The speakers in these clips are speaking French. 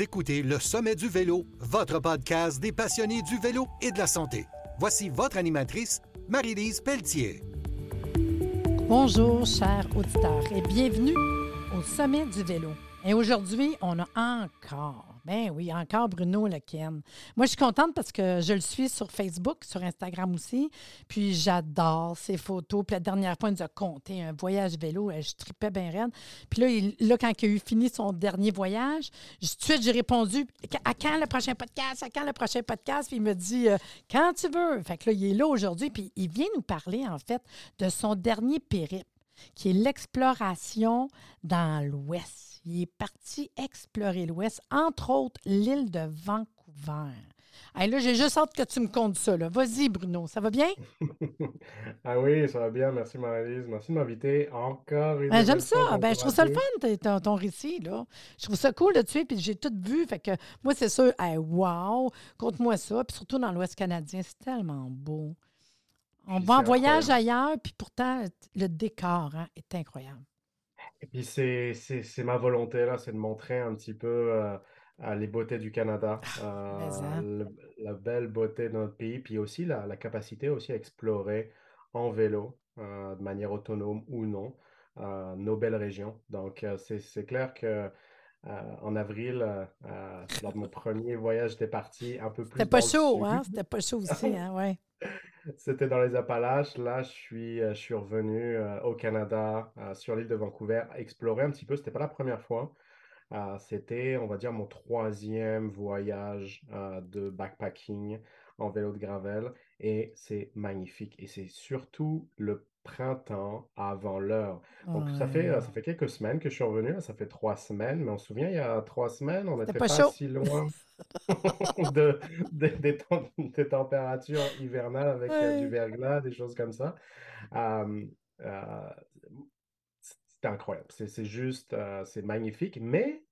Écoutez Le Sommet du Vélo, votre podcast des passionnés du vélo et de la santé. Voici votre animatrice, Marie-Lise Pelletier. Bonjour, chers auditeurs, et bienvenue au Sommet du Vélo. Et aujourd'hui, on a encore ben oui, encore Bruno Lequen. Moi, je suis contente parce que je le suis sur Facebook, sur Instagram aussi. Puis j'adore ses photos. Puis la dernière fois, il nous a compté un voyage vélo. Euh, je tripais bien raide. Puis là, là, quand il a eu fini son dernier voyage, tout de suite, j'ai répondu À quand le prochain podcast? À quand le prochain podcast? Puis il me dit euh, Quand tu veux. Fait que là, il est là aujourd'hui. Puis il vient nous parler, en fait, de son dernier périple, qui est l'exploration dans l'Ouest il est parti explorer l'Ouest, entre autres l'île de Vancouver. là, j'ai juste hâte que tu me comptes ça. Vas-y, Bruno, ça va bien? ah oui, ça va bien. Merci, Marie-Lise. Merci de m'inviter encore. Ben, J'aime ça. Ben, je trouve ça le fun, ton, ton, récit. Là. Je trouve ça cool de tuer, puis j'ai tout vu. Fait que moi, c'est sûr, hey, wow, compte-moi ça. Puis surtout dans l'Ouest canadien, c'est tellement beau. On va en voyage ailleurs, puis pourtant, le décor hein, est incroyable. Et puis c'est ma volonté là, c'est de montrer un petit peu euh, les beautés du Canada, ah, euh, la belle beauté de notre pays, puis aussi la, la capacité aussi à explorer en vélo, euh, de manière autonome ou non, nos belles régions. Donc c'est clair que en avril, lors de mon premier voyage, j'étais parti un peu plus C'était pas chaud, hein? C'était pas chaud aussi, hein? Ouais. C'était dans les Appalaches. Là, je suis, euh, je suis revenu euh, au Canada, euh, sur l'île de Vancouver, explorer un petit peu. C'était pas la première fois. c'était, on va dire, mon troisième voyage de backpacking en vélo de gravel. Et c'est magnifique. Et c'est surtout le printemps avant l'heure. Donc, ça fait, ça fait quelques semaines que je suis revenu. ça fait trois semaines. Mais on se souvient, il y a trois semaines, on n'était pas, si loin de, des, températures hivernales avec euh, du verglas, des choses comme ça. Euh, c'est incroyable. C'est juste, euh, c'est magnifique, mais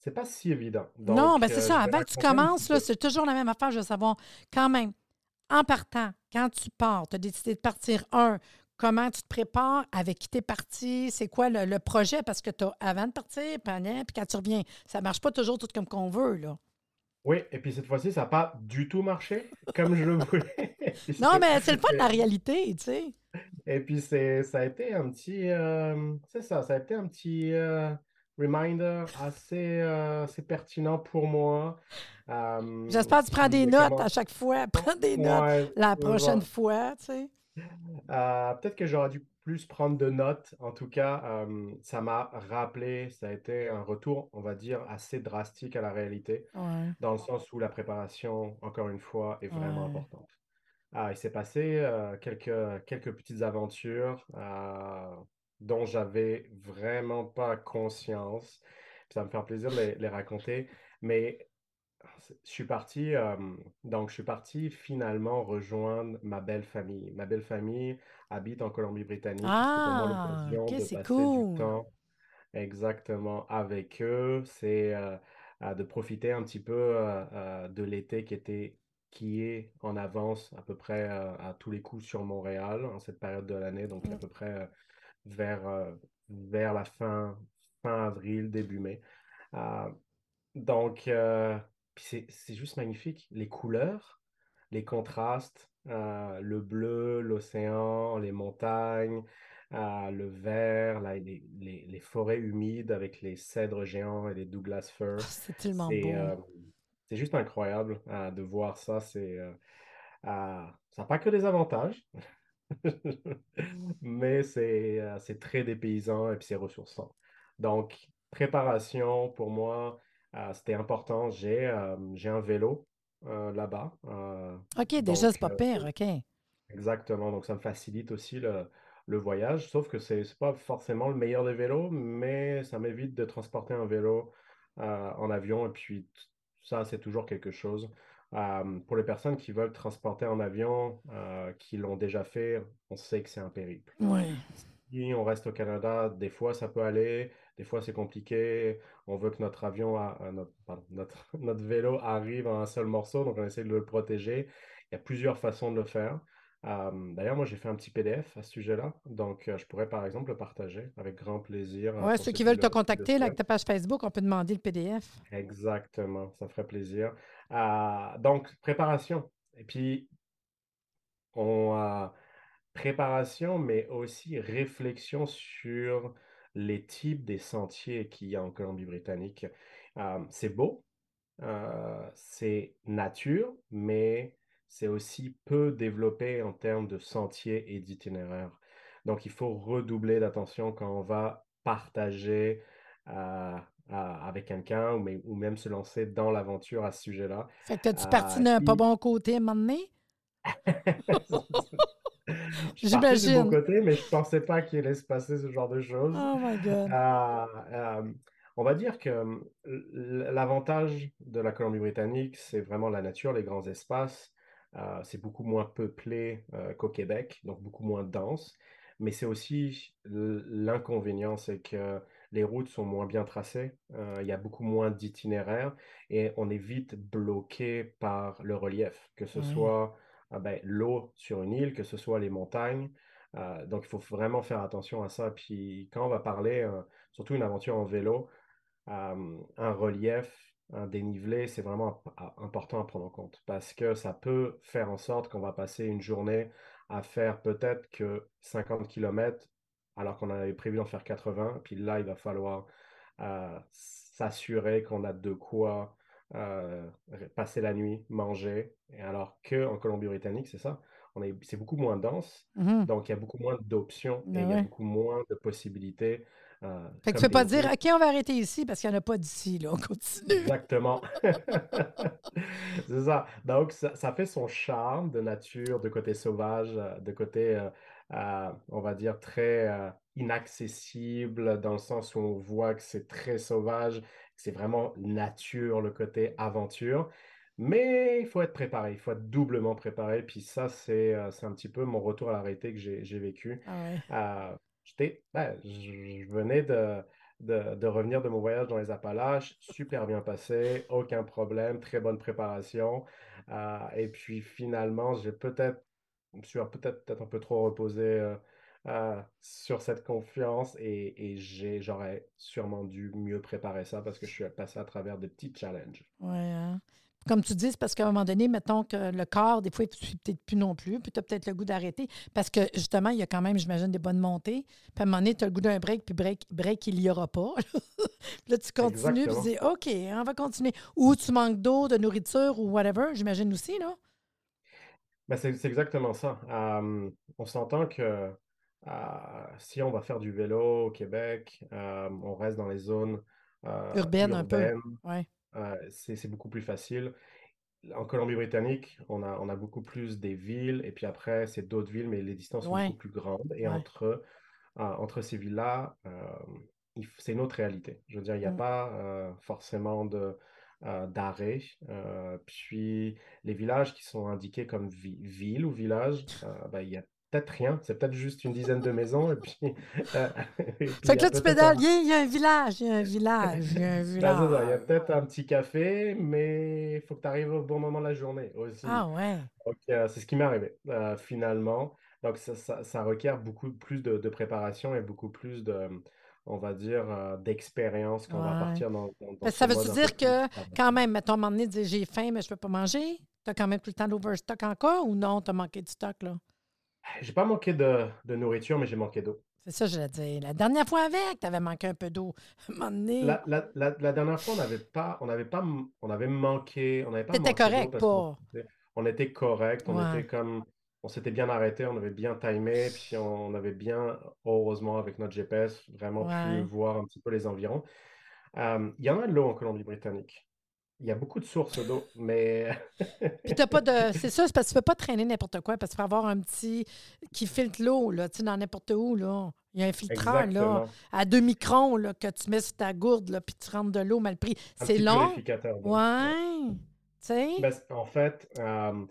c'est pas si évident. non, ben c'est ça. Avant que tu commences, c'est toujours la même affaire. Je veux savoir, quand même, en partant, quand tu pars, tu as décidé de partir, un, comment tu te prépares, avec qui tu es parti, c'est quoi le, projet, parce que tu avant de partir, puis quand tu reviens, ça marche pas toujours tout comme qu'on veut, là. Oui, et puis cette fois-ci, ça n'a pas du tout marché comme je le voulais. non, mais c'est le fun de la réalité, tu sais. Et puis ça a été un petit, euh, c'est ça, ça a été un petit euh, reminder assez, euh, assez pertinent pour moi. J'espère que tu prends des notes à chaque fois. Prends des notes la prochaine fois, tu sais. Peut-être que j'aurais dû plus prendre de notes. En tout cas, euh, ça m'a rappelé, ça a été un retour, on va dire, assez drastique à la réalité, dans le sens où la préparation, encore une fois, est vraiment importante. Ah, il s'est passé euh, quelques, quelques petites aventures euh, dont j'avais vraiment pas conscience. ça me fait plaisir de les, les raconter. Mais je suis parti, donc je suis parti finalement rejoindre ma belle famille. Ma belle famille habite en Colombie-Britannique. Ah, ok, c'est cool. temps exactement avec eux. C'est de profiter un petit peu de l'été qui était qui est en avance à peu près à tous les coups sur Montréal en cette période de l'année, donc à mmh. peu près vers, vers la fin, fin avril, début mai. donc, puis c'est juste magnifique. Les couleurs, les contrastes, euh, le bleu, l'océan, les montagnes, euh, le vert, les, les, forêts humides avec les cèdres géants et les Douglas firs. Ah, c'est tellement beau. Euh, c'est juste incroyable de voir ça. C'est, ça n'a pas que des avantages, mais c'est, c'est très dépaysant et puis c'est ressourçant. Donc, préparation pour moi, c'était important. J'ai euh, un vélo euh, là-bas. OK, déjà, c'est pas pire, OK. Exactement. Donc, ça me facilite aussi le, le voyage. Sauf que c'est n'est pas forcément le meilleur des vélos, mais ça m'évite de transporter un vélo en avion. Et puis, ça, c'est toujours quelque chose. pour les personnes qui veulent transporter en avion, qui l'ont déjà fait, on sait que c'est un périple. Oui. Si on reste au Canada, des fois ça peut aller. Des fois, c'est compliqué. On veut que notre avion, notre, notre, vélo arrive en un seul morceau, donc on essaie de le protéger. Il y a plusieurs façons de le faire. Euh, d'ailleurs, moi, j'ai fait un petit PDF à ce sujet-là. Donc, euh, je pourrais, par exemple, le partager avec grand plaisir. Oui, ceux qui veulent te contacter là, avec ta page Facebook, on peut demander le PDF. Exactement, ça ferait plaisir. donc, préparation. Et puis, on a préparation, mais aussi réflexion sur les types des sentiers qu'il y a en Colombie-Britannique. c'est beau, c'est nature, mais c'est aussi peu développé en termes de sentiers et d'itinéraires. Donc, il faut redoubler d'attention quand on va partager avec quelqu'un ou, ou, même se lancer dans l'aventure à ce sujet-là. Fait que tu parti d'un pas bon côté à J'imagine. bon côté, mais je pensais pas qu'il allait se passer ce genre de choses. Oh my God. Euh, euh, on va dire que l'avantage de la Colombie-Britannique, c'est vraiment la nature, les grands espaces. Euh, c'est beaucoup moins peuplé qu'au Québec, donc beaucoup moins dense. Mais c'est aussi l'inconvénient, c'est que les routes sont moins bien tracées, il y a beaucoup moins d'itinéraires et on est vite bloqué par le relief, que ce soit ben, l'eau sur une île, que ce soit les montagnes. Euh, donc, il faut vraiment faire attention à ça. Puis, quand on va parler, euh, surtout une aventure en vélo, euh, un relief, un dénivelé, c'est vraiment important à prendre en compte parce que ça peut faire en sorte qu'on va passer une journée à faire peut-être que 50 km alors qu'on avait prévu d'en faire 80. Puis là, il va falloir s'assurer qu'on a de quoi euh, passer la nuit, manger. Et alors qu'en Colombie-Britannique, c'est ça, c'est beaucoup moins dense, mmh donc il y a beaucoup moins d'options et ben il y a beaucoup moins de possibilités. Euh, fait que tu ne peux pas dire, OK, on va arrêter ici parce qu'il n'y en a pas d'ici, là, on continue. Exactement. c'est ça. Donc, ça, ça, fait son charme de nature, de côté sauvage, de côté, euh, on va dire, très inaccessible, dans le sens où on voit que c'est très sauvage c'est vraiment nature, le côté aventure. Mais il faut être préparé, il faut être doublement préparé. Puis ça, c'est euh, un petit peu mon retour à la réalité que j'ai vécu. Ah euh, ben, je venais de, de, revenir de mon voyage dans les Appalaches, super bien passé, aucun problème, très bonne préparation. Euh, et puis finalement, j'ai peut-être, je me suis peut-être peut un peu trop reposé euh, sur cette confiance et, j'aurais sûrement dû mieux préparer ça parce que je suis passé à travers de petits challenges. Oui. Hein. Comme tu dis, c'est parce qu'à un moment donné, mettons que le corps, des fois, suit peut-être plus non plus, puis tu as peut-être le goût d'arrêter parce que justement, il y a quand même, j'imagine, des bonnes montées. Puis à un moment donné, tu as le goût d'un break, puis break, break il n'y aura pas. là, tu continues, puis tu dis OK, on va continuer. Ou tu manques d'eau, de nourriture ou whatever, j'imagine aussi, là. Ben c'est exactement ça. on s'entend que si on va faire du vélo au Québec, euh, on reste dans les zones euh, urbaines un peu. Ouais. Euh, c'est beaucoup plus facile. En Colombie-Britannique, on a, on a beaucoup plus des villes, et puis après, c'est d'autres villes, mais les distances sont beaucoup plus grandes. Et entre, entre ces villes-là, c'est une autre réalité. Je veux dire, il n'y a mmh. pas forcément de, d'arrêt. puis les villages qui sont indiqués comme villes ou villages, ben, il y a peut-être rien, c'est peut-être juste une dizaine de maisons. Et puis, euh, fait que là, tu pédales, il y a un village, il y a un village, il y a un village. il y a peut-être un petit café, mais il faut que tu arrives au bon moment de la journée aussi. Ah ouais. Euh, c'est ce qui m'est arrivé euh, finalement. Donc, ça, ça, requiert beaucoup plus de, de, préparation et beaucoup plus de, on va dire, d'expérience quand on va partir dans, dans, Ça veut dire que, quand même, mettons, à un moment donné, j'ai faim, mais je ne peux pas manger? Tu as quand même tout le temps d'overstock encore ou non, tu as manqué de stock, là? J'ai pas manqué de, nourriture, mais j'ai manqué d'eau. C'est ça, je l'ai dit. La dernière fois avec, tu avais manqué un peu d'eau. La, la, dernière fois, on n'avait pas, on avait pas, on avait manqué, on n'avait pas manqué correct, pas. On était correct, on était comme, on s'était bien arrêté, on avait bien timé, puis on, avait bien, heureusement, avec notre GPS, vraiment pu voir un petit peu les environs. Euh, il y en a de l'eau en Colombie-Britannique. Il y a beaucoup de sources d'eau, mais. Puis t'as pas de. C'est ça, c'est parce que tu peux pas traîner n'importe quoi, parce qu'il faut avoir un petit qui filtre l'eau, là, tu sais, dans n'importe où, là. Il y a un filtreur, là, à 2 microns, là, que tu mets sur ta gourde, là, puis tu rentres de l'eau mal pris. C'est long. Ouais. Tu sais? Ben, en fait, euh,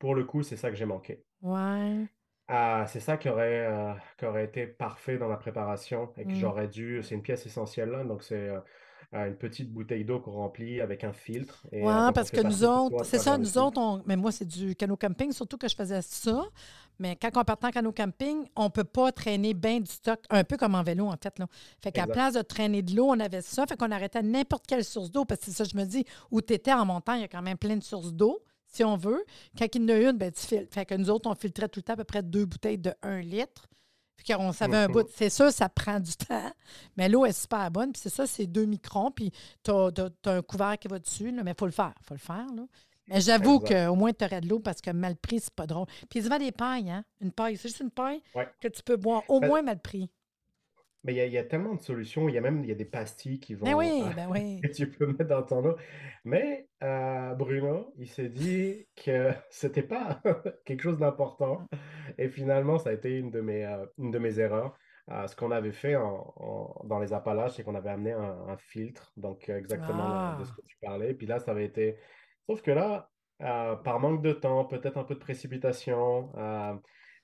pour le coup, c'est ça que j'ai manqué. Ouais. Ah, c'est ça qui aurait, euh, qui aurait été parfait dans la préparation et que mm. j'aurais dû. C'est une pièce essentielle, là, donc c'est. Euh, une petite bouteille d'eau qu'on remplit avec un filtre. Oui, parce que nous autres, c'est ça, nous autres, mais moi, c'est du canot camping, surtout que je faisais ça. Mais quand on part en canot camping, on ne peut pas traîner bien du stock, un peu comme en vélo, en fait. Là. Fait qu'à place de traîner de l'eau, on avait ça. Fait qu'on arrêtait n'importe quelle source d'eau. Parce que c'est ça, je me dis, où tu étais en montant, il y a quand même plein de sources d'eau, si on veut. Quand il y en a une, ben, tu filtres. Fait que nous autres, on filtrait tout le temps à peu près deux bouteilles de 1 litre. Puis qu'on savait un bout. C'est sûr, ça prend du temps. Mais l'eau est super bonne. Puis c'est ça, c'est 2 microns. Puis tu as, un couvert qui va dessus. là. mais il faut le faire. Il faut le faire. Là. Mais j'avoue qu'au moins, tu aurais de l'eau parce que mal pris, c'est pas drôle. Puis ils vendent des pailles, hein? Une paille. C'est juste une paille Ouais. que tu peux boire au Ben, moins mal pris. Mais il y, a- il y a tellement de solutions. Il y a même y a des pastilles qui vont, Ben oui, euh, ben oui. que tu peux mettre dans ton eau. Mais euh, Bruno, il s'est dit que c'était pas quelque chose d'important. Et finalement, ça a été une de mes, euh, une de mes erreurs. Euh, ce qu'on avait fait en- en- dans les Appalaches, c'est qu'on avait amené un, un filtre, donc exactement de ce Ah. que tu parlais. Puis là, ça avait été. Sauf que là, par manque de temps, peut-être un peu de précipitation,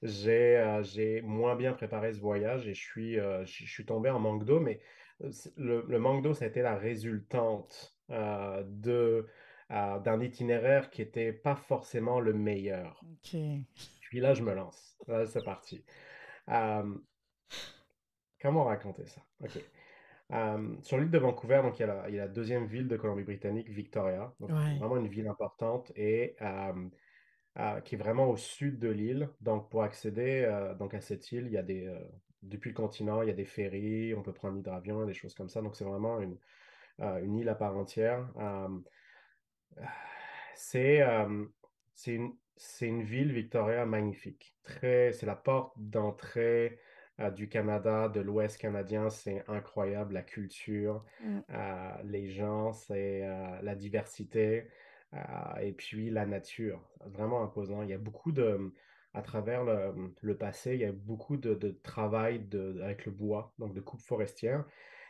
j'ai euh, moins bien préparé ce voyage et je suis, euh, je, je suis tombé en manque d'eau. Mais euh, le, le manque d'eau, ça a été la résultante euh, de, d'un itinéraire qui n'était pas forcément le meilleur. Puis là, je me lance. Là, c'est parti. Comment raconter ça? OK. Euh, sur l'île de Vancouver, donc il y a la, il y a la deuxième ville de Colombie-Britannique, Victoria. Donc, Ouais. vraiment une ville importante et euh, euh, qui est vraiment au sud de l'île. Donc, pour accéder euh, donc à cette île, il y a des, euh, depuis le continent, il y a des ferries, on peut prendre l'hydravion, des choses comme ça. Donc, c'est vraiment une, euh, une île à part entière. C'est c'est une, une ville, Victoria, magnifique. C'est la porte d'entrée du Canada, de l'Ouest canadien. C'est incroyable, la culture, Mm. euh, les gens, c'est euh, la diversité euh, et puis la nature. Vraiment imposant. Il y a beaucoup de, à travers le, passé, il y a beaucoup de, travail avec le bois, donc de coupe forestière.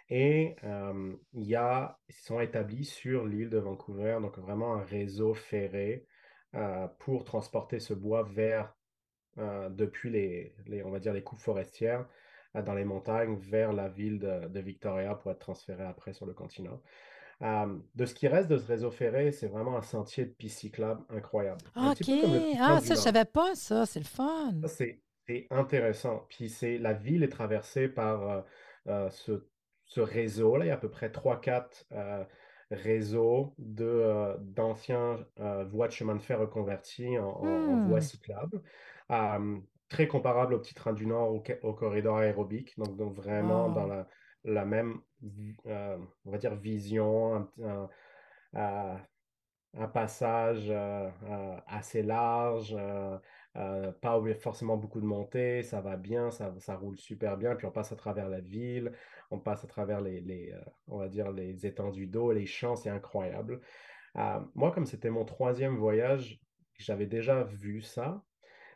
Et euh, il y a, ils sont établis sur l'île de Vancouver, donc vraiment un réseau ferré euh, pour transporter ce bois vers, depuis les, on va dire, les coupes forestières dans les montagnes vers la ville de Victoria pour être transféré après sur le continent. Euh, de ce qui reste de ce réseau ferré, c'est vraiment un sentier de piste cyclable incroyable. OK. Ah, ça, je savais pas ça. C'est le fun. C'est intéressant. Puis c'est la ville est traversée par euh, euh, ce, ce réseau-là. Il y a à peu près 3-4 euh, réseaux de, d'anciens voies de chemin de fer reconverties en, en Hmm. voies cyclables. Très comparable au petit train du Nord, au, corridor aérobique. Donc, donc vraiment dans la, la même, euh, on va dire, vision, un, euh, passage euh, assez large, pas forcément beaucoup de montées, ça va bien, ça, ça roule super bien, puis on passe à travers la ville, on passe à travers les, les, on va dire les étendues d'eau, les champs, c'est incroyable. Moi, comme c'était mon troisième voyage, j'avais déjà vu ça,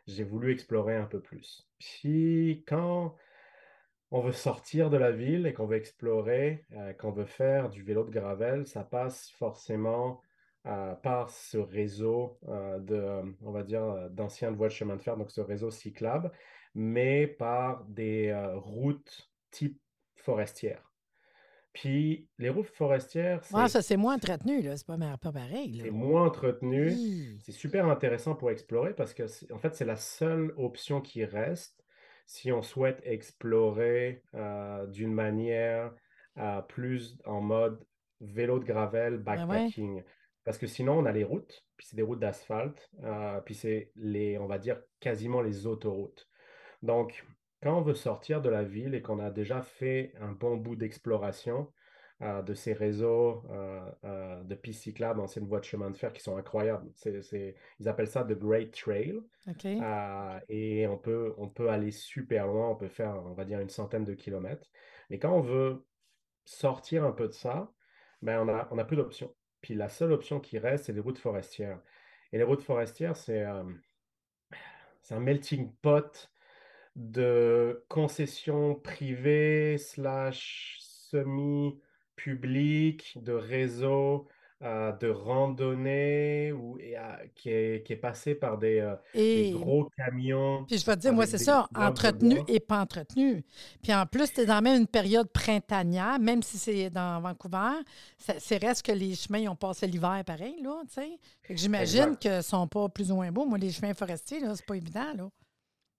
j'ai voulu explorer un peu plus. Puis quand on veut sortir de la ville et qu'on veut explorer, euh, qu'on veut faire du vélo de gravel, ça passe forcément euh, par ce réseau euh, de, on va dire, d'anciennes voies de chemin de fer, donc ce réseau cyclable, mais par des routes type forestière. Puis les routes forestières, c'est ça, c'est moins entretenu, là. C'est pas, pas pareil, là. c'est moins entretenu. Hi. C'est super intéressant pour explorer parce que, en fait, c'est la seule option qui reste si on souhaite explorer euh, d'une manière euh, plus en mode vélo de gravel, Ben ouais. backpacking. Parce que sinon, on a les routes, puis c'est des routes d'asphalte, euh, puis c'est les, on va dire, quasiment les autoroutes. Donc, quand on veut sortir de la ville et qu'on a déjà fait un bon bout d'exploration de ces réseaux euh, euh, de pistes cyclables, anciennes voies de chemin de fer qui sont incroyables. C'est- ils appellent ça The Great Trail. Euh, et on peut, on peut aller super loin, on peut faire, on va dire, une centaine de kilomètres. Mais quand on veut sortir un peu de ça, ben on a, on a peu d'options. Puis la seule option qui reste, c'est les routes forestières. Et les routes forestières, c'est euh, un melting pot de concessions privées slash semi-publiques, de réseaux, euh, de ou, et, euh, qui est, qui est passé par des, euh, des gros camions puis je vais te dire, moi, c'est ça, entretenu et pas entretenu. Puis en plus, tu es dans même une période printanière, même si c'est dans Vancouver, c'est reste que les chemins, ils ont passé l'hiver pareil, là, tu sais. J'imagine qu'ils sont pas plus ou moins beaux. Moi, les chemins forestiers, là, c'est pas évident, là.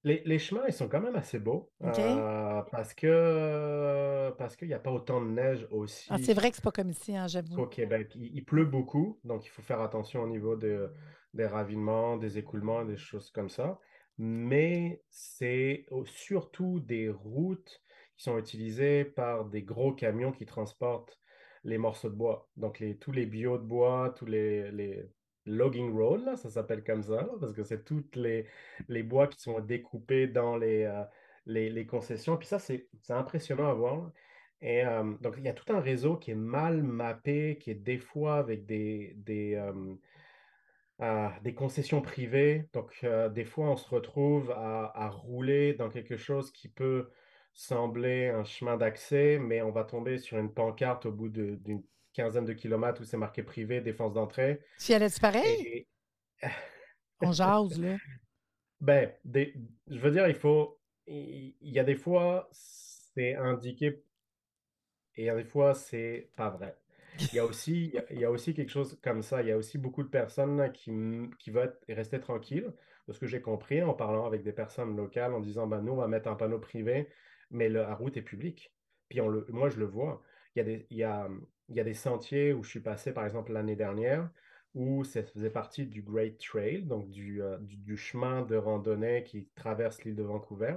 Les, les chemins, ils sont quand même assez beaux euh, parce que parce qu'il n'y a pas autant de neige Ah, c'est aussi vrai que c'est pas comme ici, hein, j'avoue. qu'au Québec. Il, il pleut beaucoup, donc il faut faire attention au niveau de- des ravinements, des écoulements, des choses comme ça. Mais c'est au- surtout des routes qui sont utilisées par des gros camions qui transportent les morceaux de bois. Donc les, tous les bio de bois, tous les, les logging là, ça s'appelle comme ça, parce que c'est toutes les les bois qui sont découpés dans les, euh, les, les concessions. Puis ça, c'est impressionnant à voir. Et euh, donc, il y a tout un réseau qui est mal mappé, qui est des fois avec des, des, euh, des concessions privées. Donc, des fois, on se retrouve à, à rouler dans quelque chose qui peut sembler un chemin d'accès, mais on va tomber sur une pancarte au bout d'une quinzaine de kilomètres où c'est marqué privé, défense d'entrée. Tu y allais-tu pareil? Et On jase, là. Ben, des- je veux dire, il faut, il, y a des fois, c'est indiqué et il y a des fois, c'est pas vrai. Il y a aussi, il y a, aussi quelque chose comme ça. Il y a aussi beaucoup de personnes qui, qui veulent rester tranquilles. De ce que j'ai compris en parlant avec des personnes locales, en disant, ben, nous, on va mettre un panneau privé, mais la route est publique. Puis on le, moi, je le vois. Il y a des, il y a, il y a des sentiers où je suis passé, par exemple, l'année dernière, où ça faisait partie du Great Trail, donc du, euh, du, du chemin de randonnée qui traverse l'île de Vancouver.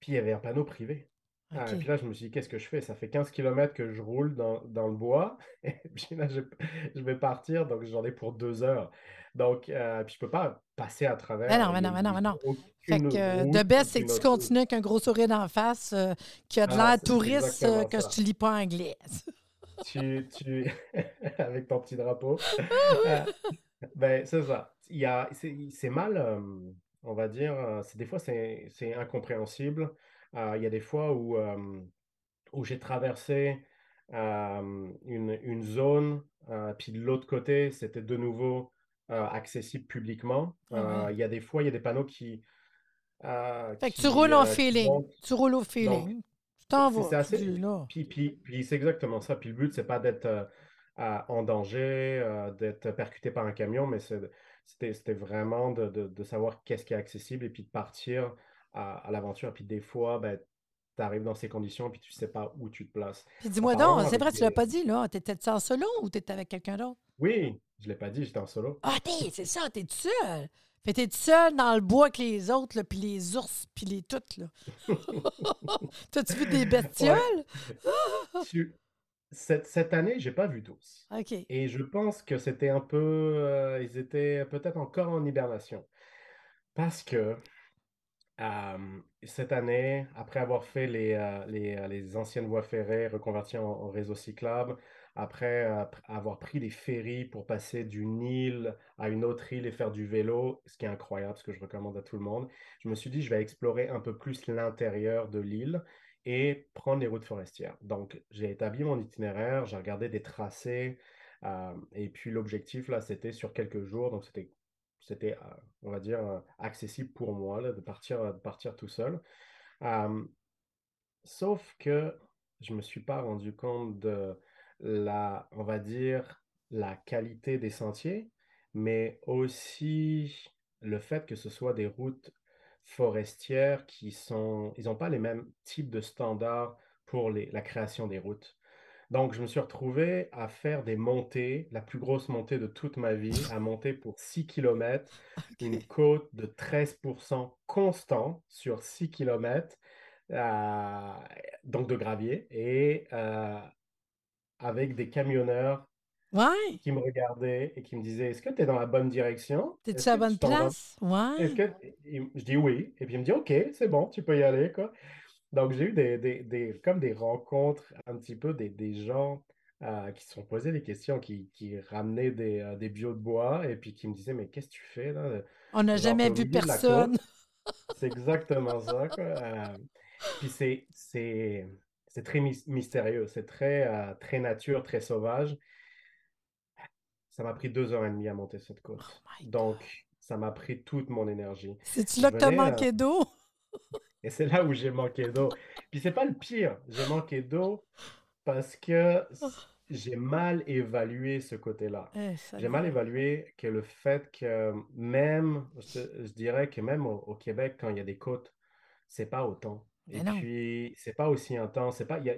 Puis il y avait un panneau privé. Ah, et puis OK. là, je me suis dit, qu'est-ce que je fais? Ça fait 15 kilomètres que je roule dans, dans le bois. Et puis là, je, je vais partir, donc j'en ai pour deux heures. Donc, euh, puis je peux pas passer à travers. non, y non, ben non, a non. Fait que euh, route, de best, c'est que tu continues avec un gros sourire d'en face, euh, qui a de Ah, l'air touriste, que ça. tu lis pas anglais. Tu, tu... avec ton petit drapeau. Euh, ben, c'est ça. Il y a, c'est c'est mal, euh, on va dire, euh, c'est, des fois c'est c'est incompréhensible. Euh, il y a des fois où, euh, où j'ai traversé une, une zone, puis de l'autre côté, c'était de nouveau accessible publiquement. Ah il y a des fois, il y a des panneaux qui, euh, Fait que tu roules en euh, feeling. montrent. Tu roules au feeling. T'en c'est vas, assez. dis là. Puis, puis, puis c'est exactement ça. Puis le but, c'est pas d'être euh, en danger, euh, d'être percuté par un camion, mais c'était vraiment de, de- de savoir qu'est-ce qui est accessible et puis de partir à, à l'aventure. Puis des fois, ben, tu arrives dans ces conditions puis tu sais pas où tu te places. Puis dis-moi donc, c'est vrai, tu l'as pas dit, là. T'étais-tu en solo ou t'étais avec quelqu'un d'autre? Oui, je l'ai pas dit, j'étais en solo. Ah, t'es, c'est ça, t'es tout seul. Fait t'es seul dans le bois avec les autres, là, puis les ours, puis les toutes, là. T'as-tu vu des Ouais. bestioles? Tu- Cette, cette année, j'ai pas vu tous. OK. Et je pense que c'était un peu... euh, ils étaient peut-être encore en hibernation. Parce que Euh, cette année, après avoir fait les, euh, les, les anciennes voies ferrées reconverties en, en réseau cyclable, après euh, avoir pris des ferries pour passer d'une île à une autre île et faire du vélo, ce qui est incroyable, ce que je recommande à tout le monde, je me suis dit, je vais explorer un peu plus l'intérieur de l'île et prendre les routes forestières. Donc, j'ai établi mon itinéraire, j'ai regardé des tracés, euh, et puis l'objectif, là, c'était sur quelques jours, donc c'était c'était, euh, on va dire, accessible pour moi là, de partir, de partir tout seul. Sauf que je ne me suis pas rendu compte de la, on va dire, la qualité des sentiers, mais aussi le fait que ce soit des routes forestières qui sont, ils n'ont pas les mêmes types de standards pour les- la création des routes. Donc, je me suis retrouvé à faire des montées, la plus grosse montée de toute ma vie, à monter pour 6 kilomètres, une côte de 13% constant sur 6 kilomètres, euh, donc de gravier, et euh, avec des camionneurs Ouais. qui me regardaient et qui me disaient, Est-ce que tu es dans la bonne direction? T'es-tu à la bonne vas? place? Est-ce Ouais. que... Je dis oui. Et puis il me dit, OK, c'est bon, tu peux y aller, quoi. Donc, j'ai eu des, des, des- comme des rencontres, un petit peu des, des gens euh, qui se sont posés des questions, qui, qui ramenaient des, euh, des bio de bois et puis qui me disaient, mais qu'est-ce que tu fais là? On n'a jamais vu personne. C'est exactement ça, quoi. Euh, puis c'est, c'est, c'est très mys- mystérieux, c'est très, euh, très nature, très sauvage. Ça m'a pris deux heures et demie à monter cette Oh côte. God. Donc, ça m'a pris toute mon énergie. C'est-tu Je là que t'as euh, manqué d'eau? et c'est là où j'ai manqué d'eau. Puis c'est pas le pire, j'ai manqué d'eau parce que j'ai mal évalué ce côté-là. Eh, J'ai mal évalué que le fait que même, je, je dirais que même au, au Québec, quand il y a des côtes, c'est pas autant. Et non. puis, c'est pas aussi intense. C'est pas, y a-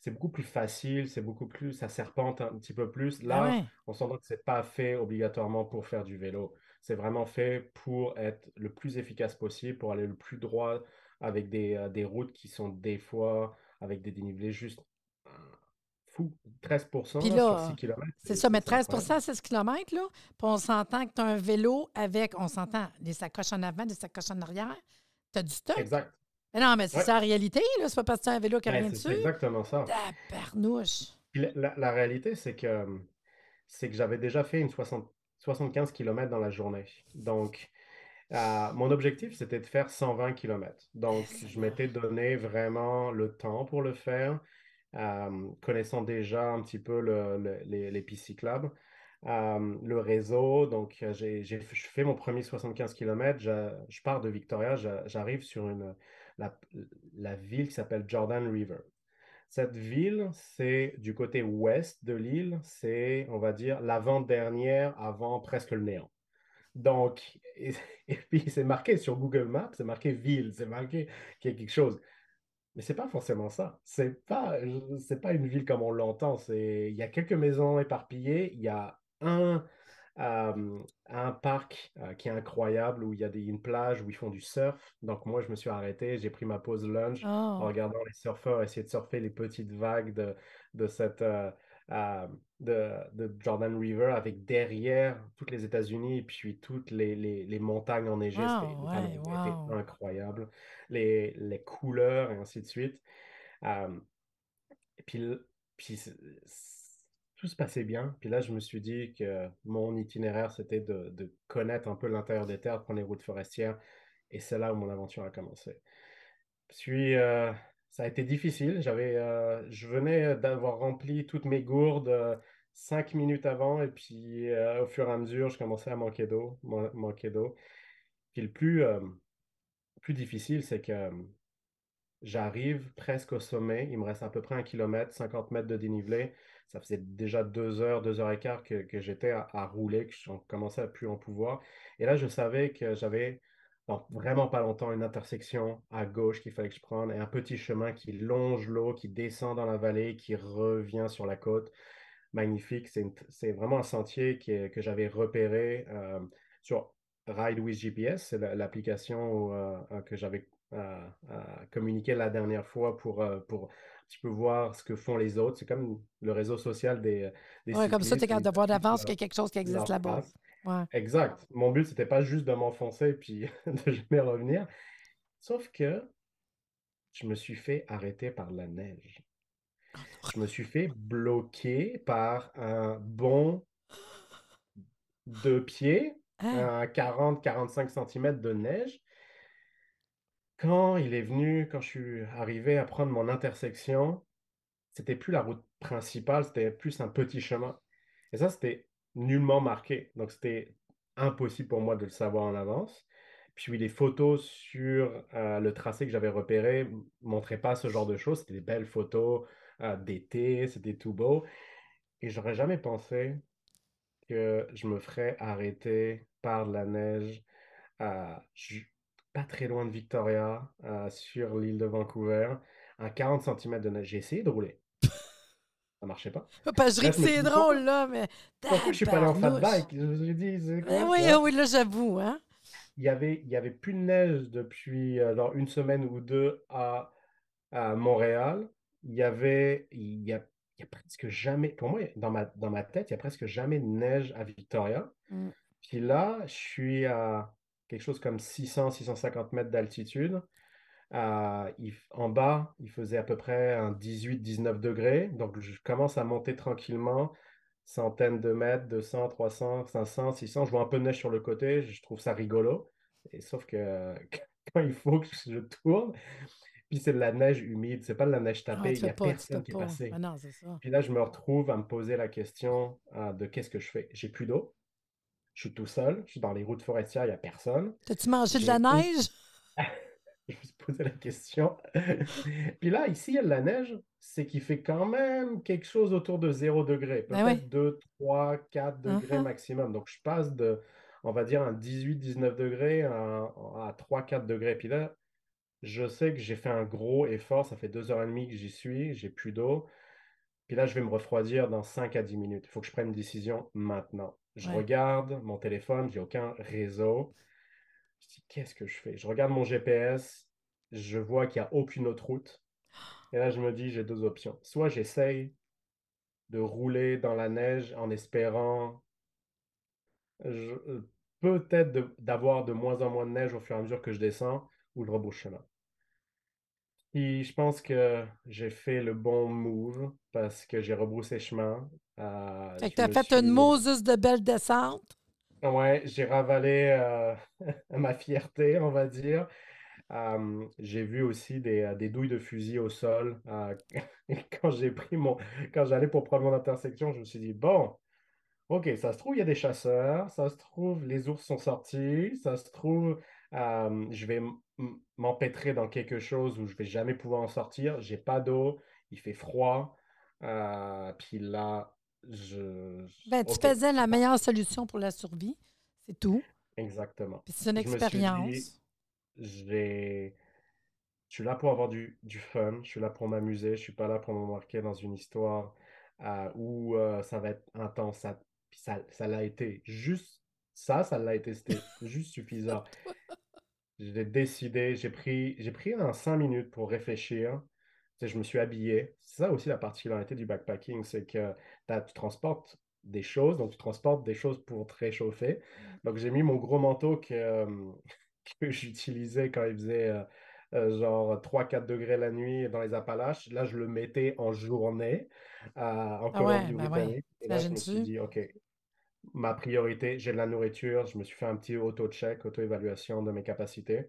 c'est beaucoup plus facile, c'est beaucoup plus, ça serpente un petit peu plus. Ah Là, ouais. on s'entend que c'est pas fait obligatoirement pour faire du vélo. C'est vraiment fait pour être le plus efficace possible, pour aller le plus droit avec des, euh, des routes qui sont des fois avec des dénivelés juste fous. 13% Puis là, sur là, 6 km, C'est c'est ça, mais c'est 13 incroyable. à 16 km, là. Puis on s'entend que tu as un vélo avec, on s'entend, des sacoches en avant, des sacoches en arrière. Tu as du stock. Exact. Mais non, mais c'est Ouais. ça la réalité, là. C'est pas parce que un vélo qui Ben, rien c'est c'est dessus. exactement ça. Tabarnouche. La, la- la réalité, c'est que, euh, c'est que j'avais déjà fait une 60 75 km dans la journée. Donc, euh, mon objectif, c'était de faire 120 km. Donc, je Seigneur. m'étais donné vraiment le temps pour le faire, euh, connaissant déjà un petit peu le- le- les, les pistes cyclables, euh, le réseau. Donc, j'ai, je fais mon premier 75 km. Je, je pars de Victoria, je- j'arrive sur une, la, la ville qui s'appelle Jordan River. Cette ville, c'est du côté ouest de l'île, c'est, on va dire, l'avant-dernière avant presque le néant. Donc, et, puis c'est marqué sur Google Maps, c'est marqué ville, c'est marqué quelque chose. Mais c'est pas forcément ça. C'est pas, c'est pas une ville comme on l'entend. C'est, il y a quelques maisons éparpillées. Il y a un, euh, un parc qui est incroyable où il y a des, une plage où ils font du surf. Donc moi, je me suis arrêté, j'ai pris ma pause lunch en Oh. regardant les surfeurs essayer de surfer les petites vagues de, de cette euh, de, de Jordan River avec derrière toutes les États-Unis et puis toutes les, les, les montagnes enneigées. C'était Wow, ouais, c'était wow. incroyable. Les, les couleurs et ainsi de suite. Euh, et puis, puis tout se passait bien. Puis là, je me suis dit que mon itinéraire, c'était de, connaître un peu l'intérieur des terres, prendre les routes forestières. Et c'est là où mon aventure a commencé. Puis, euh, ça a été difficile. J'avais, euh, je venais d'avoir rempli toutes mes gourdes euh, cinq minutes avant. Et puis, au fur et à mesure, je commençais à manquer d'eau, man- manquer d'eau. Puis le plus, plus difficile, c'est que J'arrive presque au sommet. Il me reste à peu près un kilomètre, 50 mètres de dénivelé. Ça faisait déjà deux heures, deux heures et quart que, j'étais à, rouler, que je commençais à plus en pouvoir. Et là, je savais que j'avais dans vraiment pas longtemps une intersection à gauche qu'il fallait que je prenne et un petit chemin qui longe l'eau, qui descend dans la vallée, qui revient sur la côte. Magnifique. C'est vraiment un sentier que j'avais repéré euh, sur Ride with GPS. C'est la- l'application euh, euh, que j'avais euh, communiqué la dernière fois pour, pour petit peu voir ce que font les autres. C'est comme le réseau social des, des Ouais, comme ça, tu es capable de voir d'avance qu'il y a quelque chose qui existe là-bas. Ouais. Exact. Mon but, c'était pas juste de m'enfoncer puis de jamais revenir. Sauf que je me suis fait arrêter par la neige. Je me suis fait bloquer par un bon deux pieds, Hein? un 40-45 cm de neige. Quand il est venu, quand je suis arrivé à prendre mon intersection, c'était plus la route principale, c'était plus un petit chemin. Et ça, c'était nullement marqué. Donc, c'était impossible pour moi de le savoir en avance. Puis les photos sur euh, le tracé que j'avais repéré m- montraient pas ce genre de choses. C'était des belles photos euh, d'été, c'était tout beau. Et j'aurais jamais pensé que je me ferais arrêter par la neige euh, pas très loin de Victoria, euh, sur l'île de Vancouver, à 40 cm de neige. J'ai essayé de rouler. Ça marchait pas. Que je que c'est drôle, là, mais pourquoi je suis pas allé en fat bike? Je Eh quoi oui, ça? ah oui, là, j'avoue, hein? Il y avait, il y avait plus de neige depuis euh, genre une semaine ou deux à, à Montréal. Il y avait, il y a, il y a presque jamais, pour moi, dans ma, dans ma tête, il y a presque jamais de neige à Victoria. Mm. Puis là, je suis à quelque chose comme 600-650 mètres d'altitude. Euh, il- en bas, il faisait à peu près un 18-19 degrés. Donc, je commence à monter tranquillement, centaines de mètres, 200, 300, 500, 600. Je vois un peu de neige sur le côté. Je trouve ça rigolo. Et sauf que quand il faut que je tourne, puis c'est de la neige humide, c'est pas de la neige Ah, tapée. Il n'y a pas, personne qui est pas. passé. Ah non, c'est ça. Puis là, je me retrouve à me poser la question euh, de qu'est-ce que je fais? J'ai plus d'eau. Je suis tout seul. Je suis dans les routes forestières, il n'y a personne. T'as-tu mangé de la neige? je me suis posé la question. Puis là, ici, il y a de la neige, c'est qu'il fait quand même quelque chose autour de 0 degré, Ben peut-être 2, 3, 4 degrés Uh-huh. maximum. Donc, je passe de, on va dire, un 18, 19 degrés à, à 3, 4 degrés. Puis là, je sais que j'ai fait un gros effort, ça fait deux heures et demie que j'y suis, j'ai plus d'eau. Puis là, je vais me refroidir dans 5 à 10 minutes. Il faut que je prenne une décision maintenant. Je Ouais. regarde mon téléphone, j'ai aucun réseau. Je dis, qu'est-ce que je fais? Je regarde mon GPS, je vois qu'il n'y a aucune autre route. Et là, je me dis, j'ai deux options. Soit j'essaye de rouler dans la neige en espérant je- euh, peut-être d'avoir de moins en moins de neige au fur et à mesure que je descends, ou je rebrousse chemin. Et je pense que j'ai fait le bon move parce que j'ai rebroussé chemin. Euh, Fait que je tu as me fait suis- une Moses de belle descente. Ouais, j'ai ravalé euh, ma fierté, on va dire. J'ai vu aussi des, euh, des douilles de fusil au sol. Euh, quand j'ai pris mon, quand j'allais pour prendre mon intersection, je me suis dit, bon, ok, ça se trouve, il y a des chasseurs, ça se trouve, les ours sont sortis, ça se trouve, je vais m'empêtrer dans quelque chose où je vais jamais pouvoir en sortir. J'ai pas d'eau, il fait froid. Euh, puis là, je... Ben, tu faisais la meilleure solution pour la survie. C'est tout. exactement. C'est une Je me expérience. j'ai... Je suis là pour avoir du, du fun, je suis là pour m'amuser, je suis pas là pour m'embarquer dans une histoire euh, où euh, ça va être intense. Ça, ça l'a été. Juste ça, ça l'a été. C'était juste suffisant. J'ai décidé, j'ai pris, j'ai pris un cinq minutes pour réfléchir. Tu sais, je me suis habillé. C'est ça aussi la particularité du backpacking, c'est que tu transportes des choses, donc tu transportes des choses pour te réchauffer. Donc j'ai mis mon gros manteau que, euh, que j'utilisais quand il faisait euh, euh, genre 3-4 degrés la nuit dans les Appalaches. Là, je le mettais en journée euh, en Ah ouais, Colombie-Britannique. Et là, je me suis dit, OK, ma priorité, j'ai de la nourriture. Je me suis fait un petit auto-check, auto-évaluation de mes capacités.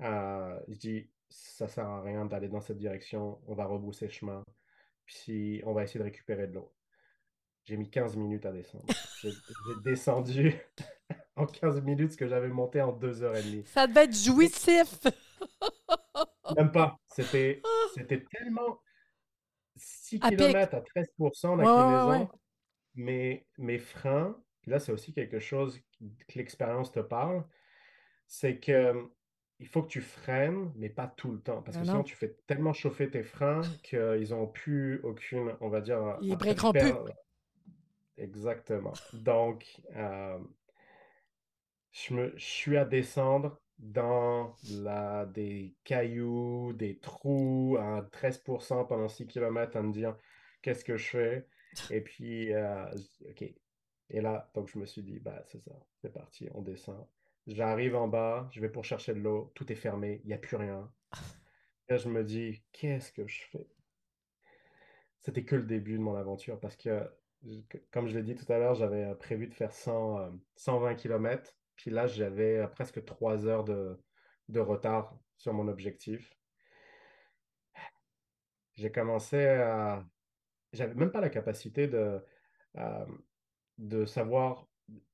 Euh, je dis, ça sert à rien d'aller dans cette direction. On va rebrousser chemin. Puis on va essayer de récupérer de l'eau. J'ai mis 15 minutes à descendre. J'ai descendu en 15 minutes ce que j'avais monté en 2h30. Ça devait être jouissif. Même pas. C'était c'était tellement 6 À pic. km à 13% Ouais, ouais, ouais, d'inclinaison. ouais. Mais mes freins, puis là, c'est aussi quelque chose que l'expérience te parle, c'est que il faut que tu freines, mais pas tout le temps. Parce Ben que non. sinon, tu fais tellement chauffer tes freins qu'ils n'ont plus aucune, on va dire, Ils à- breakeront plus. Exactement. Donc, euh, je me, je suis à descendre dans la, des cailloux, des trous à 13% pendant 6 km à me dire qu'est-ce que je fais? Et puis, euh, OK. Et là, donc je me suis dit, bah, c'est ça, c'est parti, on descend. J'arrive en bas, je vais pour chercher de l'eau, tout est fermé, il n'y a plus rien. Et je me dis, qu'est-ce que je fais? C'était que le début de mon aventure parce que, comme je l'ai dit tout à l'heure, j'avais euh, prévu de faire 100, euh, 120 km. Puis là, j'avais euh, presque 3 heures de, de retard sur mon objectif. J'ai commencé à... J'avais même pas la capacité de, euh, de savoir...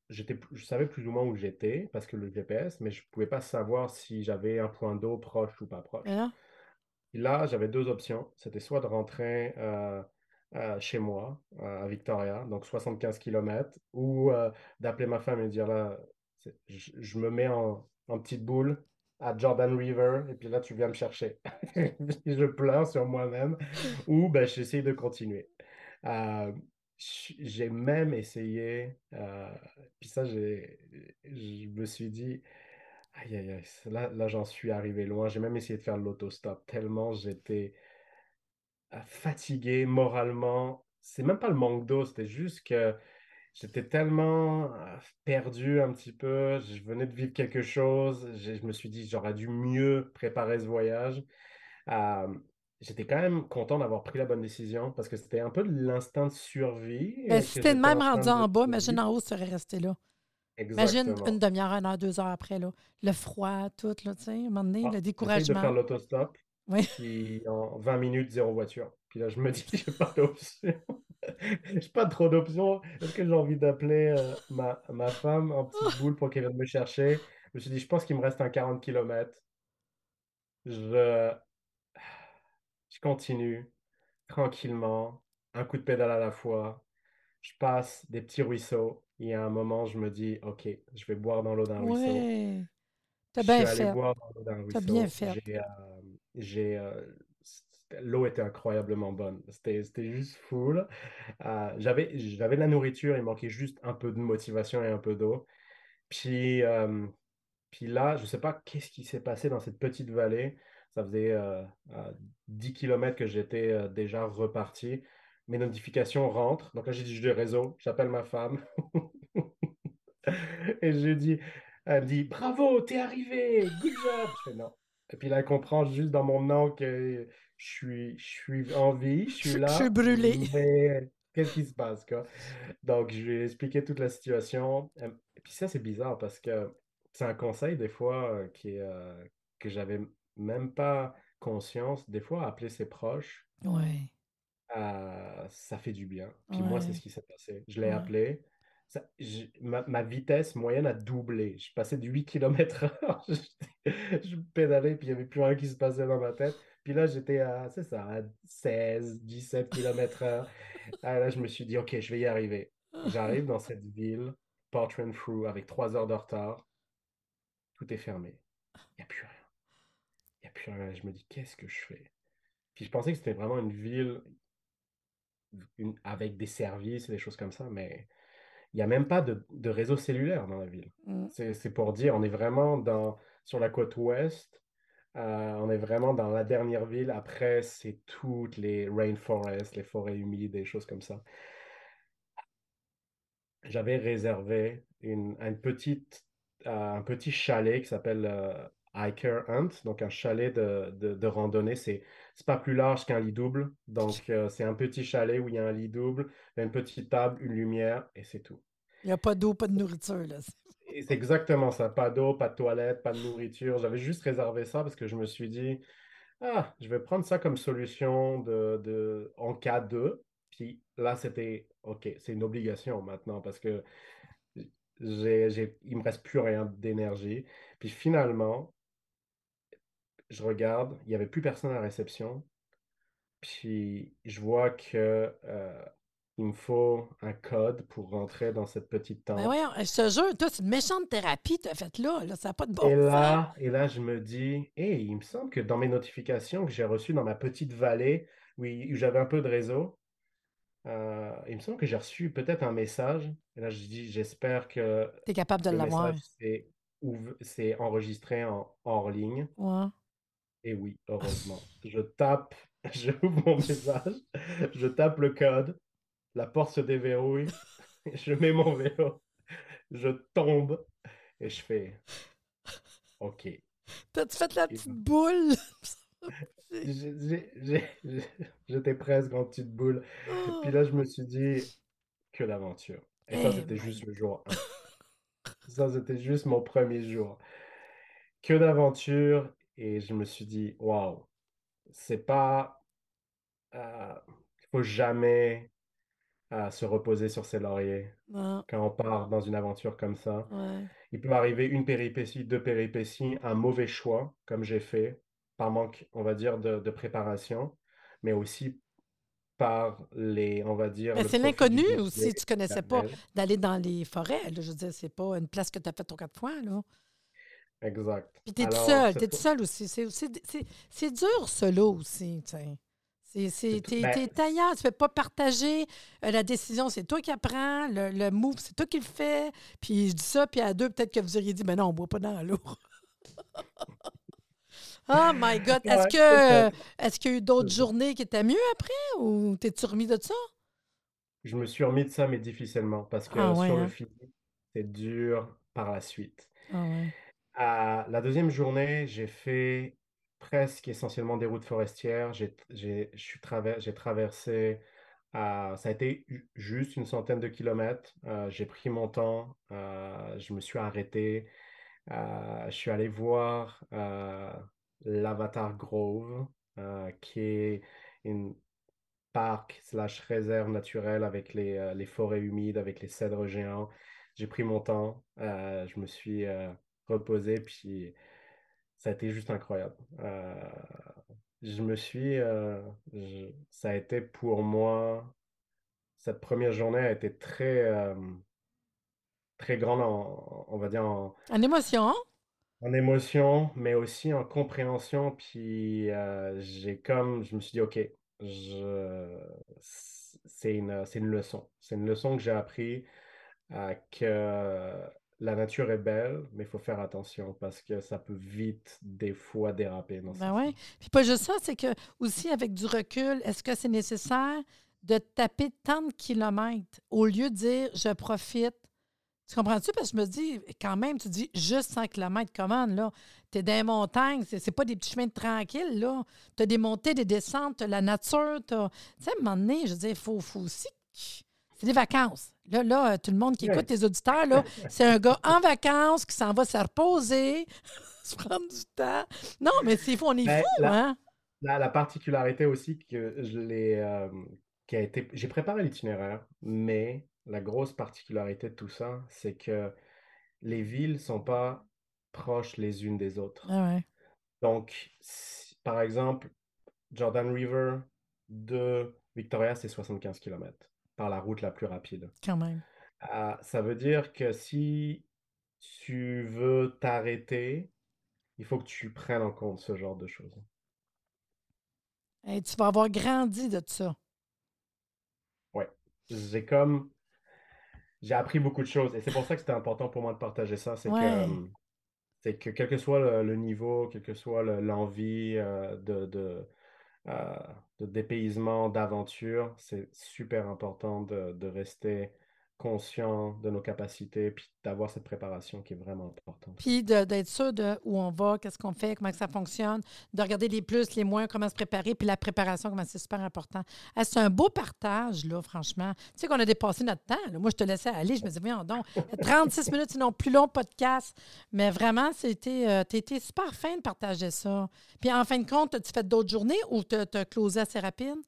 J'étais, je savais plus ou moins où j'étais parce que le GPS, mais je pouvais pas savoir si j'avais un point d'eau proche ou pas proche. Mais là, Et là, j'avais deux options. C'était soit de rentrer euh, euh, chez moi, euh, à Victoria, donc 75 km, ou d'appeler ma femme et dire là, je, je me mets en, en petite boule à Jordan River, et puis là, tu viens me chercher. Je pleure sur moi-même, ou ben, j'essaye de continuer. Euh, j'ai même essayé, euh, puis ça, je me suis dit, Aïe, aïe, aïe, là, là j'en suis arrivé loin. J'ai même essayé de faire l'autostop tellement j'étais euh, fatigué moralement. C'est même pas le manque d'eau, c'était juste que j'étais tellement euh, perdu un petit peu. Je venais de vivre quelque chose. J'ai- Je me suis dit j'aurais dû mieux préparer ce voyage. J'étais quand même content d'avoir pris la bonne décision parce que c'était un peu de l'instinct de survie. que si t'es même rendu en bas, imagine en haut, tu serais resté là. Imagine Exactement. une demi-heure, une heure, deux heures après, là. Le froid, tout, là, tu sais, à un moment donné, Ah, le j'essaye de découragement. faire l'autostop. Oui. Puis en 20 minutes, zéro voiture. Puis là, je me dis, j'ai pas d'option. J'ai pas trop d'options. Est-ce que j'ai envie d'appeler euh, ma, ma femme en petite boule pour qu'elle vienne me chercher? Je me suis dit, je pense qu'il me reste un 40 km. Je, je continue tranquillement, un coup de pédale à la fois. Je passe des petits ruisseaux. Il y a un moment, je me dis, OK, je vais boire dans l'eau d'un ruisseau. Ouais. T'as Je suis bien fait. T'as bien ruisseau. fait. J'ai, euh, euh, l'eau était incroyablement bonne. C'était, juste full. Euh, j'avais, j'avais de la nourriture, il manquait juste un peu de motivation et un peu d'eau. Puis, euh, puis là, je ne sais pas qu'est-ce qui s'est passé dans cette petite vallée. Ça faisait euh, euh, 10 km que j'étais euh, déjà reparti. Mes notifications rentrent. Donc là, j'ai dit, du réseau. J'appelle ma femme. Et je lui dis, elle me dit, bravo, t'es arrivé, good job. Je fais non. Et puis là, elle comprend juste dans mon nom que je suis, je suis en vie, je suis je suis là, brûlée. mais qu'est-ce qui se passe, quoi? Donc, je lui ai expliqué toute la situation. Euh, Et puis ça, c'est bizarre parce que c'est un conseil, des fois, euh, qui euh, que j'avais même pas conscience. Des fois, appeler ses proches, Ouais, euh, ça fait du bien. Puis moi, c'est ce qui s'est passé. Je l'ai ouais. appelé. Ça- ma, ma vitesse moyenne a doublé. Je passais de 8 km heure. Je, je pédalais, puis il n'y avait plus rien qui se passait dans ma tête. Puis là, j'étais à, c'est ça, à 16, 17 km heure. Ah, là, je me suis dit, OK, je vais y arriver. J'arrive dans cette ville, Port Renfrew, avec 3 heures de retard. Tout est fermé. Il n'y a plus rien. Plus rien. Je me dis, qu'est-ce que je fais? Puis je pensais que c'était vraiment une ville une- avec des services et des choses comme ça, mais il n'y a même pas de, de réseau cellulaire dans la ville. Mm. C'est, c'est pour dire, on est vraiment dans, sur la côte ouest, euh, on est vraiment dans la dernière ville. Après, c'est toutes les rainforests, les forêts humides, des choses comme ça. J'avais réservé une, une petite, euh, un petit chalet qui s'appelle euh, Hiker Hunt, donc un chalet de, de, de randonnée. C'est, pas plus large qu'un lit double, donc euh, c'est un petit chalet où il y a un lit double, une petite table, une lumière, et c'est tout. Il n'y a pas d'eau, pas de nourriture, là. C'est exactement ça. Pas d'eau, pas de toilette, pas de nourriture. J'avais juste réservé ça parce que je me suis dit, ah, je vais prendre ça comme solution de, de, en cas de. Puis là, c'était, OK, c'est une obligation maintenant parce que j'ai, j'ai, il me reste plus rien d'énergie. Puis finalement, je regarde, il n'y avait plus personne à la réception. Puis je vois que, euh, il me faut un code pour rentrer dans cette petite Ben tente. voyons, je te jure, toi, c'est une méchante thérapie tu as faite là, là. Ça n'a pas de bon Et là, et là, je me dis, hey, il me semble que dans mes notifications que j'ai reçues dans ma petite vallée où, j'avais un peu de réseau, euh, il me semble que j'ai reçu peut-être un message. Et là, je dis, j'espère que Tu es capable de l'avoir. s'est enregistré en hors ligne. Ouais. Et oui, heureusement. Je tape, je ouvre mon message, je tape le code, la porte se déverrouille, je mets mon vélo, je tombe et je fais, OK. T'as-tu fait la petite boule? J'étais presque en petite boule. Puis Oh. là, je me suis dit que l'aventure. Et ça, Eh c'était my juste le jour 1. Ça, c'était juste mon premier jour. Que d'aventure. Et je me suis dit, waouh, c'est pas. euh, il faut jamais euh, se reposer sur ses lauriers quand on part dans une aventure comme ça. ouais. Il peut arriver une péripétie, deux péripéties, un mauvais choix, comme j'ai fait, par manque, on va dire, de, de préparation, mais aussi par les, on va dire, Ben, c'est l'inconnu aussi. Tu connaissais pas d'aller dans les forêts. là. Je veux dire, c'est pas une place que tu as faite aux quatre fois. Là. Exact. Puis tu es tout seul. c'est Tu es tout seul aussi. C'est, dur, solo aussi. tout- t'es, ben, t'es tailleur, tu ne fais pas partager. Euh, la décision, c'est toi qui apprends. Le, le move, c'est toi qui le fais. Puis je dis ça, puis à deux, peut-être que vous auriez dit, ben non, on ne boit pas dans l'eau. oh my God. Est-ce que peut-être. est-ce qu'il y a eu d'autres journées qui étaient mieux après ou t'es-tu remis de ça? Je me suis remis de ça, mais difficilement, parce Ah que ouais, sur le hein? physique, c'est dur par la suite. Ah ouais. La deuxième journée, j'ai fait presque essentiellement des routes forestières. J'ai, traversé, euh, ça a été ju- juste une centaine de kilomètres. Euh, j'ai pris mon temps, euh, je me suis arrêté. Euh, je suis allé voir l'Avatar Grove, qui est une parc slash réserve naturelle avec les, les forêts humides, avec les cèdres géants. J'ai pris mon temps, je me suis euh, reposé, puis ça a été juste incroyable. je me suis, ça a été pour moi, cette première journée a été très, très grande, en, on va dire en, en émotion. Hein? En émotion, mais aussi en compréhension. Puis j'ai comme, je me suis dit, OK, je, c'est une, une leçon. C'est une leçon que j'ai appris que la nature est belle, mais il faut faire attention parce que ça peut vite, des fois, déraper. ben oui. Puis pas juste ça, c'est que aussi avec du recul, est-ce que c'est nécessaire de taper tant de kilomètres au lieu de dire je profite? Tu comprends-tu? Parce que je me dis, quand même, tu dis juste 100 km, comment, là? Tu es dans les montagnes, c'est pas des petits chemins tranquilles, là. Tu as des montées, des descentes, la nature, tu sais, à un moment donné, je veux dire, il faut, faut aussi c'est des vacances. Là, là, tout le monde qui écoute tes auditeurs, là, c'est un gars en vacances qui s'en va se reposer, se prendre du temps. Non, mais c'est fou, on est ben, fou, hein? La, particularité aussi que je l'ai, euh, qui a été, j'ai préparé l'itinéraire, mais la grosse particularité de tout ça, c'est que les villes sont pas proches les unes des autres. Ah Donc, par exemple, Jordan River de Victoria, c'est 75 km par la route la plus rapide. Quand même. Ah, ça veut dire que si tu veux t'arrêter, il faut que tu prennes en compte ce genre de choses. Et tu vas avoir grandi de ça. Oui. J'ai comme. J'ai appris beaucoup de choses. Et c'est pour ça que c'était important pour moi de partager ça. C'est que, c'est que quel que soit le, niveau, quel que soit l'envie euh, de, de dépaysement, d'aventure, c'est super important de, de, rester conscient de nos capacités, puis d'avoir cette préparation qui est vraiment importante. Puis d'être sûr de où on va, qu'est-ce qu'on fait, comment ça fonctionne, de regarder les plus, les moins, comment se préparer, puis la préparation, comment c'est super important. c'est un beau partage, là, franchement. Tu sais qu'on a dépassé notre temps. Moi, je te laissais aller, je me disais, voyons donc, 36 minutes, sinon plus long podcast. Mais vraiment, c'était, euh, tu étais super fin de partager ça. Puis en fin de compte, as-tu fait d'autres journées ou tu as closé assez rapide?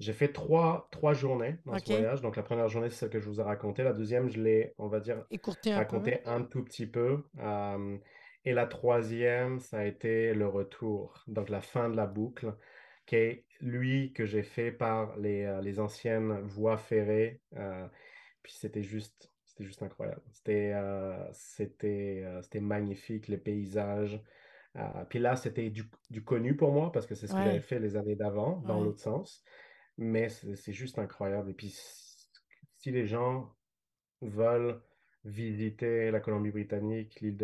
J'ai fait trois, trois journées dans ce voyage. Donc, la première journée, c'est celle que je vous ai racontée. La deuxième, je l'ai, on va dire, un raconté un tout petit peu. et la troisième, ça a été le retour. Donc, la fin de la boucle, qui est lui que j'ai fait par les, euh, les anciennes voies ferrées. Euh, puis c'était juste, c'était juste incroyable. C'était, euh, c'était, c'était magnifique, les paysages. puis là, c'était du, du, connu pour moi parce que c'est ce que j'avais fait les années d'avant, dans l'autre sens mais c'est juste incroyable. Et puis, si les gens veulent visiter la Colombie-Britannique, l'île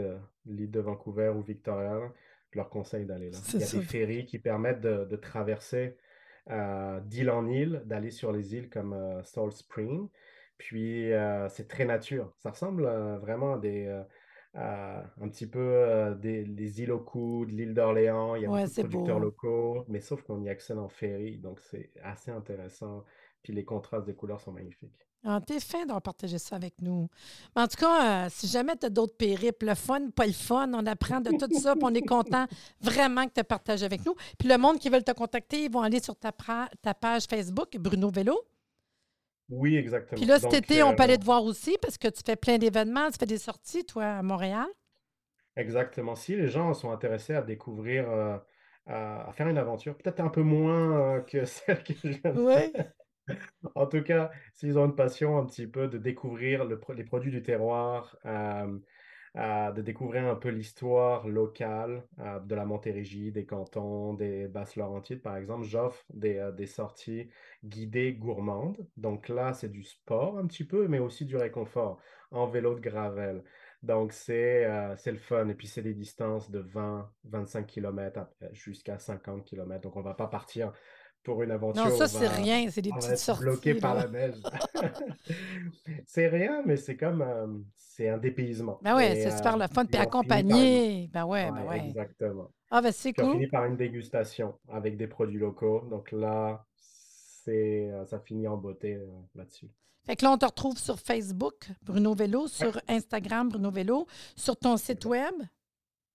de, Vancouver ou Victoria, je leur conseille d'aller là. Il y a des ferries qui permettent de, traverser euh, d'île en île, d'aller sur les îles comme euh, Salt Spring. Puis, euh, c'est très nature. Ça ressemble vraiment à des un petit peu euh, des, îles au coude, l'île d'Orléans. Il y a beaucoup de producteurs locaux, mais sauf qu'on y accède en ferry, donc c'est assez intéressant. Puis les contrastes des couleurs sont magnifiques. Ah, T'es fin d'avoir partagé ça avec nous. en tout cas, euh, si jamais tu as d'autres périples, le fun, pas le fun, on apprend de tout ça, puis on est content vraiment que tu partages avec nous. Puis le monde qui veut te contacter, ils vont aller sur ta, ta page Facebook, Bruno Vélo. Oui, exactement. Puis là, cet été, on peut aller te voir aussi parce que tu fais plein d'événements, tu fais des sorties, toi, à Montréal. Exactement. Si les gens sont intéressés à découvrir, euh, à, faire une aventure, peut-être un peu moins euh, que celle que je viens de faire. En tout cas, s'ils ont une passion un petit peu de découvrir les produits du terroir, euh, de découvrir un peu l'histoire locale de la Montérégie, des cantons, des Basses-Laurentides, par exemple. J'offre des, euh, des, sorties guidées gourmandes. Donc là, c'est du sport un petit peu, mais aussi du réconfort en vélo de gravel. Donc c'est euh, le fun. Et puis c'est des distances de 20, 25 km jusqu'à 50 km. Donc on ne va pas partir pour une aventure. Non, ça, c'est rien. C'est des petites sorties. bloqué par la neige. c'est rien, mais c'est comme. Euh, c'est un dépaysement. Ben oui, c'est super le fun. Puis accompagné. Ben ouais, ben ouais. Exactement. Ah, ben c'est cool. On finit par une dégustation avec des produits locaux. Donc là, c'est euh, ça finit en beauté euh, là-dessus. Fait que là, on te retrouve sur Facebook, Bruno Vélo, sur Instagram, Bruno Vélo, sur ton site web?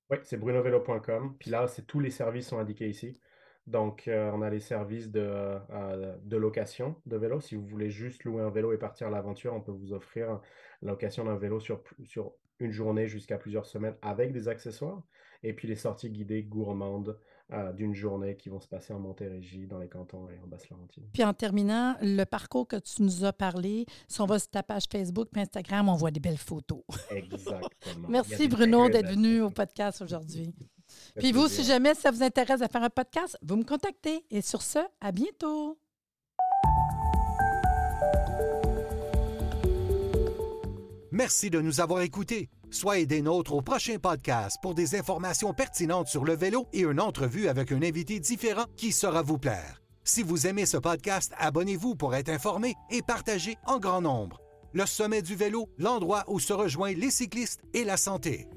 Oui, c'est brunovélo.com. Puis là, c'est tous les services sont indiqués ici. Donc, euh, on a les services de, euh, de, location de vélo. Si vous voulez juste louer un vélo et partir à l'aventure, on peut vous offrir la location d'un vélo sur, sur une journée jusqu'à plusieurs semaines avec des accessoires. et puis les sorties guidées gourmandes euh, d'une journée qui vont se passer en Montérégie, dans les cantons et en Basse-Laurentide. Puis en terminant, le parcours que tu nous as parlé, si on va sur ta page Facebook et Instagram, on voit des belles photos. Exactement. Merci Bruno d'être venu au podcast aujourd'hui. Puis vous, si jamais ça vous intéresse de faire un podcast, vous me contactez. Et sur ce, à bientôt. Merci de nous avoir écoutés. Soyez des nôtres au prochain podcast pour des informations pertinentes sur le vélo et une entrevue avec un invité différent qui saura vous plaire. Si vous aimez ce podcast, abonnez-vous pour être informé et partagez en grand nombre. Le sommet du vélo, l'endroit où se rejoignent les cyclistes et la santé.